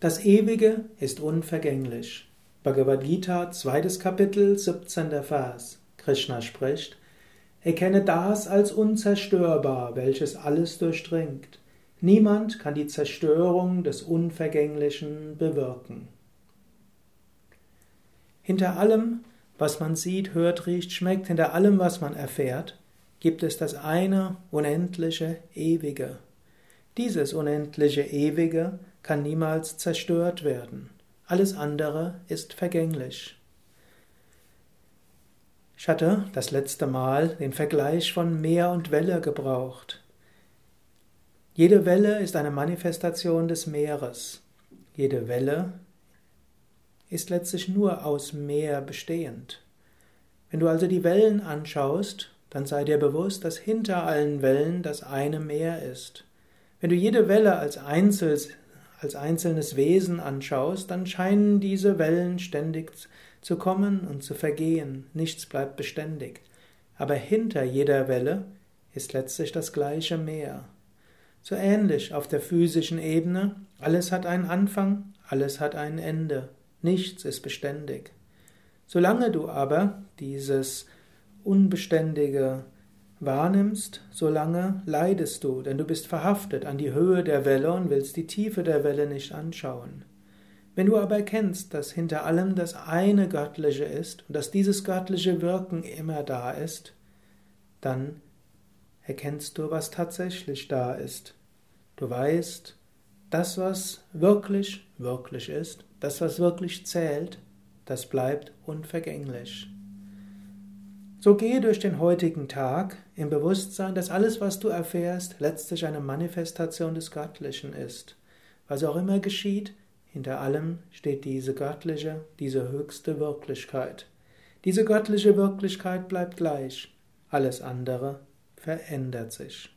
Das Ewige ist unvergänglich. Bhagavad Gita, zweites Kapitel, 17. Vers. Krishna spricht, Erkenne das als unzerstörbar, welches alles durchdringt. Niemand kann die Zerstörung des Unvergänglichen bewirken. Hinter allem, was man sieht, hört, riecht, schmeckt, hinter allem, was man erfährt, gibt es das eine unendliche Ewige. Dieses unendliche Ewige kann niemals zerstört werden. Alles andere ist vergänglich. Ich hatte das letzte Mal den Vergleich von Meer und Welle gebraucht. Jede Welle ist eine Manifestation des Meeres. Jede Welle ist letztlich nur aus Meer bestehend. Wenn du also die Wellen anschaust, dann sei dir bewusst, dass hinter allen Wellen das eine Meer ist. Wenn du jede Welle als, Einzel, als einzelnes Wesen anschaust, dann scheinen diese Wellen ständig zu kommen und zu vergehen. Nichts bleibt beständig. Aber hinter jeder Welle ist letztlich das gleiche Meer. So ähnlich auf der physischen Ebene, alles hat einen Anfang, alles hat ein Ende, nichts ist beständig. Solange du aber dieses Unbeständige wahrnimmst, solange leidest du, denn du bist verhaftet an die Höhe der Welle und willst die Tiefe der Welle nicht anschauen. Wenn du aber erkennst, dass hinter allem das eine Göttliche ist und dass dieses göttliche Wirken immer da ist, dann erkennst du, was tatsächlich da ist. Du weißt, das, was wirklich, wirklich ist, das, was wirklich zählt, das bleibt unvergänglich. So gehe durch den heutigen Tag im Bewusstsein, dass alles, was du erfährst, letztlich eine Manifestation des Göttlichen ist. Was auch immer geschieht, hinter allem steht diese göttliche, diese höchste Wirklichkeit. Diese göttliche Wirklichkeit bleibt gleich, alles andere verändert sich.